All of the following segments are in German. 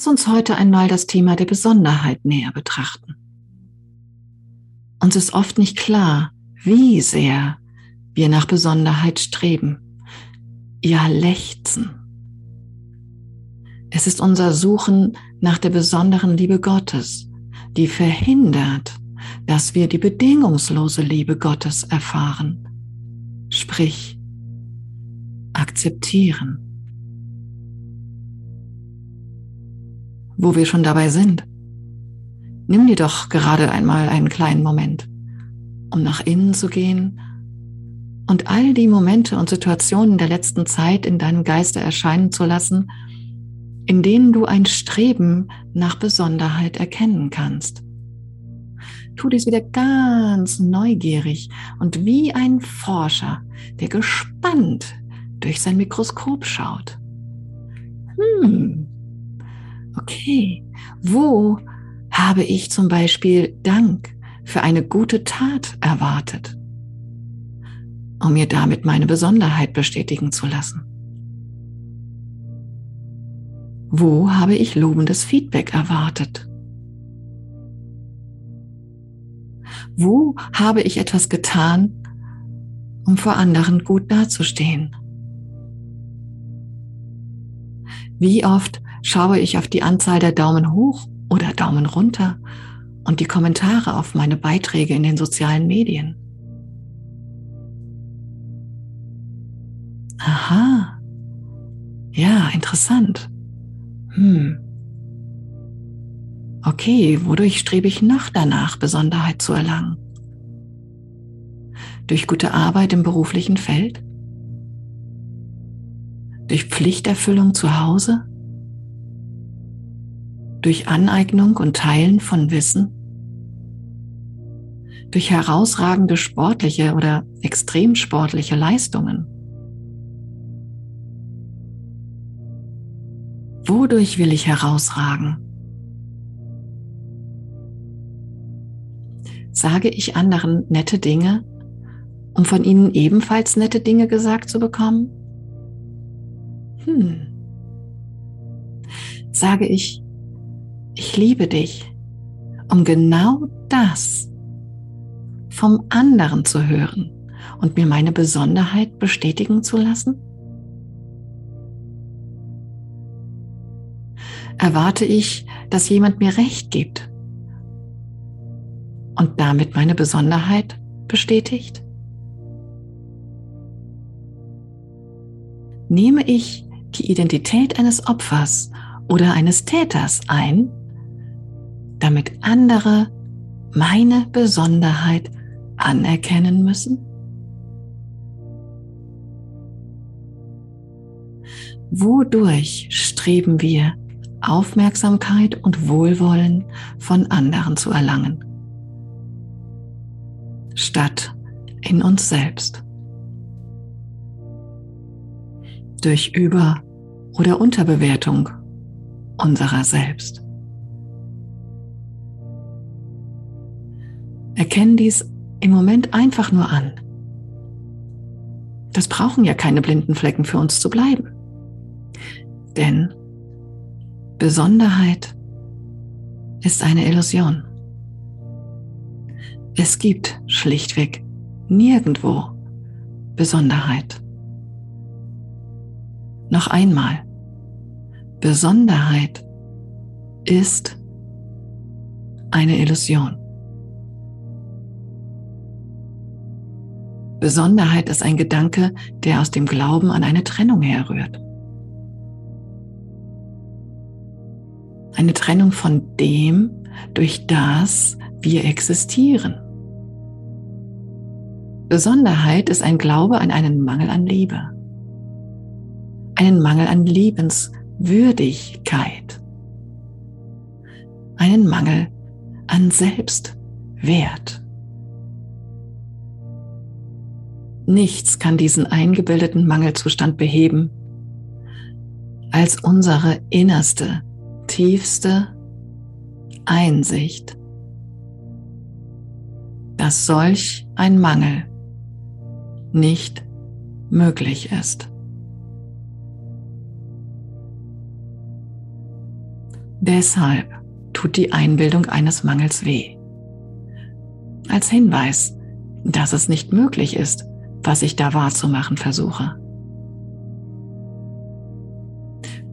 Lass uns heute einmal das Thema der Besonderheit näher betrachten. Uns ist oft nicht klar, wie sehr wir nach Besonderheit streben, ja lechzen. Es ist unser Suchen nach der besonderen Liebe Gottes, die verhindert, dass wir die bedingungslose Liebe Gottes erfahren. Sprich, akzeptieren. Wo wir schon dabei sind, nimm dir doch gerade einmal einen kleinen Moment, um nach innen zu gehen und all die Momente und Situationen der letzten Zeit in deinem Geiste erscheinen zu lassen, in denen du ein Streben nach Besonderheit erkennen kannst. Tu dies wieder ganz neugierig und wie ein Forscher, der gespannt durch sein Mikroskop schaut. Hm, okay, wo habe ich zum Beispiel Dank für eine gute Tat erwartet, um mir damit meine Besonderheit bestätigen zu lassen? Wo habe ich lobendes Feedback erwartet? Wo habe ich etwas getan, um vor anderen gut dazustehen? Wie oft schaue ich auf die Anzahl der Daumen hoch oder Daumen runter und die Kommentare auf meine Beiträge in den sozialen Medien? Aha. Ja, interessant. Hm. Okay, wodurch strebe ich noch danach, Besonderheit zu erlangen? Durch gute Arbeit im beruflichen Feld? Durch Pflichterfüllung zu Hause? Durch Aneignung und Teilen von Wissen? Durch herausragende sportliche oder extrem sportliche Leistungen? Wodurch will ich herausragen? Sage ich anderen nette Dinge, um von ihnen ebenfalls nette Dinge gesagt zu bekommen? Hm. Sage ich, ich liebe dich, um genau das vom anderen zu hören und mir meine Besonderheit bestätigen zu lassen? erwarte ich, dass jemand mir Recht gibt und damit meine Besonderheit bestätigt? Nehme ich die Identität eines Opfers oder eines Täters ein, damit andere meine Besonderheit anerkennen müssen? Wodurch streben wir Aufmerksamkeit und Wohlwollen von anderen zu erlangen, statt in uns selbst. Durch Über- oder Unterbewertung unserer selbst. Erkennen dies im Moment einfach nur an. Das brauchen ja keine blinden Flecken für uns zu bleiben. Denn Besonderheit ist eine Illusion. Es gibt schlichtweg nirgendwo Besonderheit. Noch einmal, Besonderheit ist eine Illusion. Besonderheit ist ein Gedanke, der aus dem Glauben an eine Trennung herrührt. Eine Trennung von dem, durch das wir existieren. Besonderheit ist ein Glaube an einen Mangel an Liebe, einen Mangel an Liebenswürdigkeit, einen Mangel an Selbstwert. Nichts kann diesen eingebildeten Mangelzustand beheben als unsere innerste tiefste Einsicht, dass solch ein Mangel nicht möglich ist. Deshalb tut die Einbildung eines Mangels weh. Als Hinweis, dass es nicht möglich ist, was ich da wahrzumachen versuche.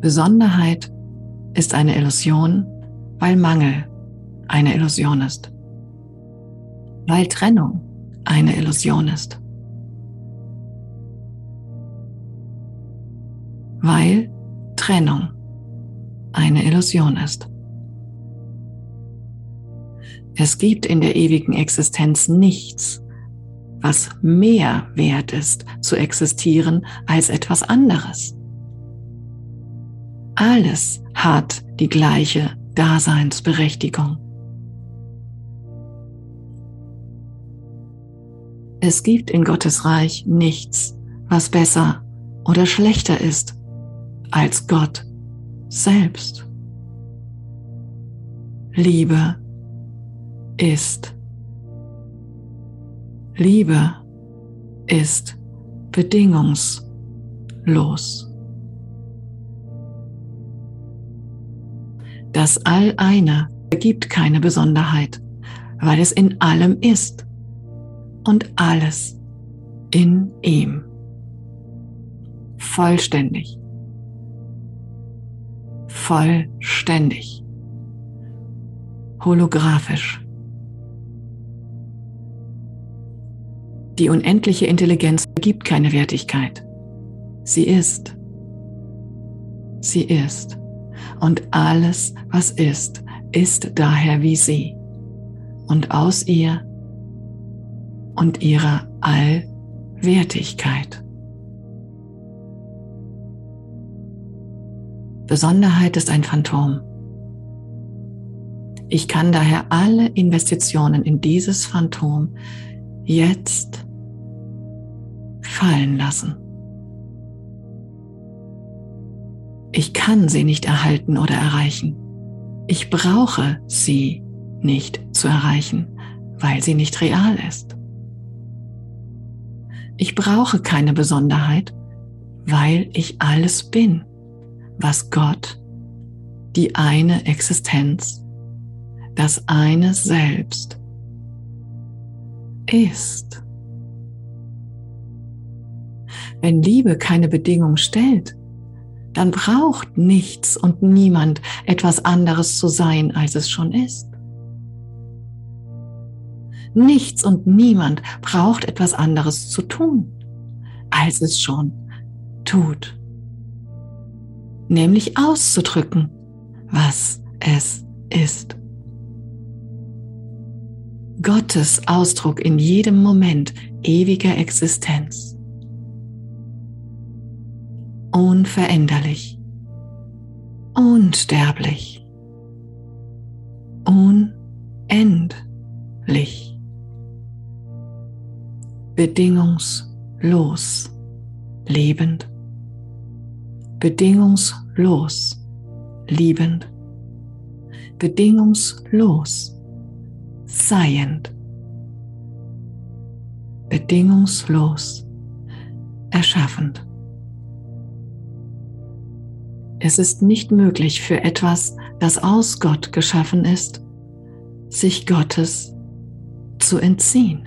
Besonderheit ist eine Illusion, weil Mangel eine Illusion ist. Weil Trennung eine Illusion ist. Weil Trennung eine Illusion ist. Es gibt in der ewigen Existenz nichts, was mehr wert ist zu existieren als etwas anderes. Alles hat die gleiche Daseinsberechtigung. Es gibt in Gottes Reich nichts, was besser oder schlechter ist als Gott selbst. Liebe ist. Liebe ist bedingungslos. Das All-Eine ergibt keine Besonderheit, weil es in allem ist und alles in ihm. Vollständig. Vollständig. Holographisch. Die unendliche Intelligenz gibt keine Wertigkeit. Sie ist. Sie ist. Und alles, was ist, ist daher wie sie. Und aus ihr und ihrer Allwertigkeit. Besonderheit ist ein Phantom. Ich kann daher alle Investitionen in dieses Phantom jetzt fallen lassen. Ich kann sie nicht erhalten oder erreichen. Ich brauche sie nicht zu erreichen, weil sie nicht real ist. Ich brauche keine Besonderheit, weil ich alles bin, was Gott, die eine Existenz, das eine Selbst ist. Wenn Liebe keine Bedingung stellt, dann braucht nichts und niemand etwas anderes zu sein, als es schon ist. Nichts und niemand braucht etwas anderes zu tun, als es schon tut. Nämlich auszudrücken, was es ist. Gottes Ausdruck in jedem Moment ewiger Existenz. Unveränderlich, unsterblich, unendlich, bedingungslos, lebend, bedingungslos, liebend, bedingungslos, seiend, bedingungslos, erschaffend. Es ist nicht möglich für etwas, das aus Gott geschaffen ist, sich Gottes zu entziehen.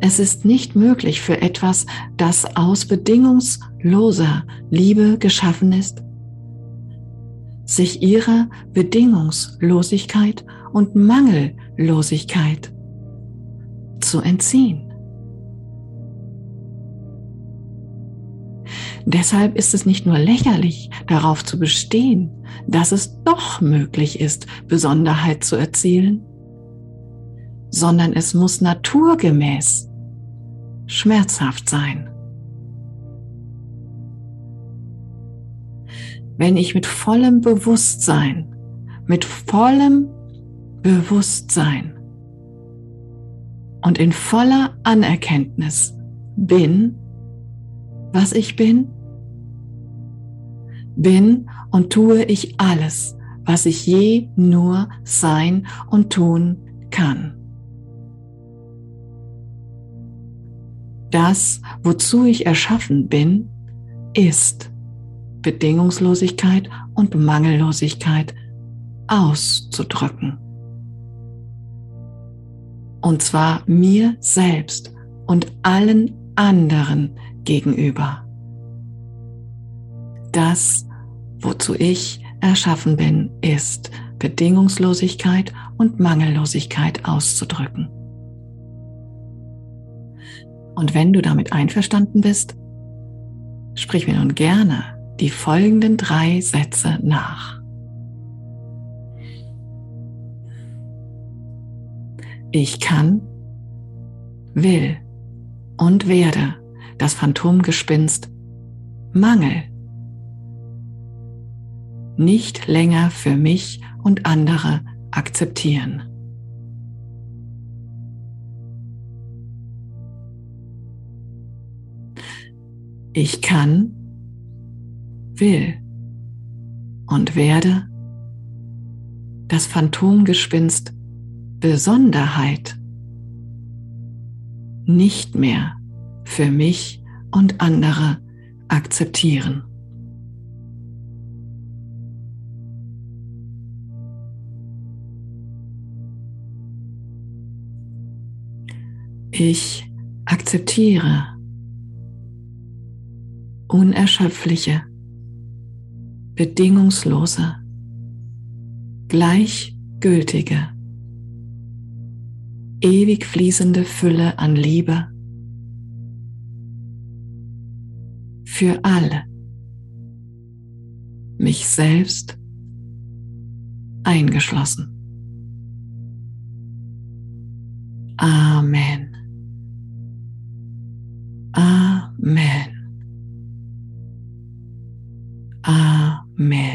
Es ist nicht möglich für etwas, das aus bedingungsloser Liebe geschaffen ist, sich ihrer Bedingungslosigkeit und Mangellosigkeit zu entziehen. Deshalb ist es nicht nur lächerlich, darauf zu bestehen, dass es doch möglich ist, Besonderheit zu erzielen, sondern es muss naturgemäß schmerzhaft sein. Wenn ich mit vollem Bewusstsein, mit vollem Bewusstsein und in voller Anerkenntnis bin, was ich bin? Bin und tue ich alles, was ich je nur sein und tun kann. Das, wozu ich erschaffen bin, ist. Bedingungslosigkeit und Mangellosigkeit auszudrücken. Und zwar mir selbst und allen anderen gegenüber. Das, wozu ich erschaffen bin, ist Bedingungslosigkeit und Mangellosigkeit auszudrücken. Und wenn du damit einverstanden bist, sprich mir nun gerne die folgenden drei Sätze nach. Ich kann, will und werde das Phantomgespinst Mangel nicht länger für mich und andere akzeptieren. Ich kann, will und werde das Phantomgespinst Besonderheit nicht mehr für mich und andere akzeptieren. Ich akzeptiere unerschöpfliche, bedingungslose, gleichgültige, ewig fließende Fülle an Liebe für alle, mich selbst eingeschlossen. Amen. Amen. Man.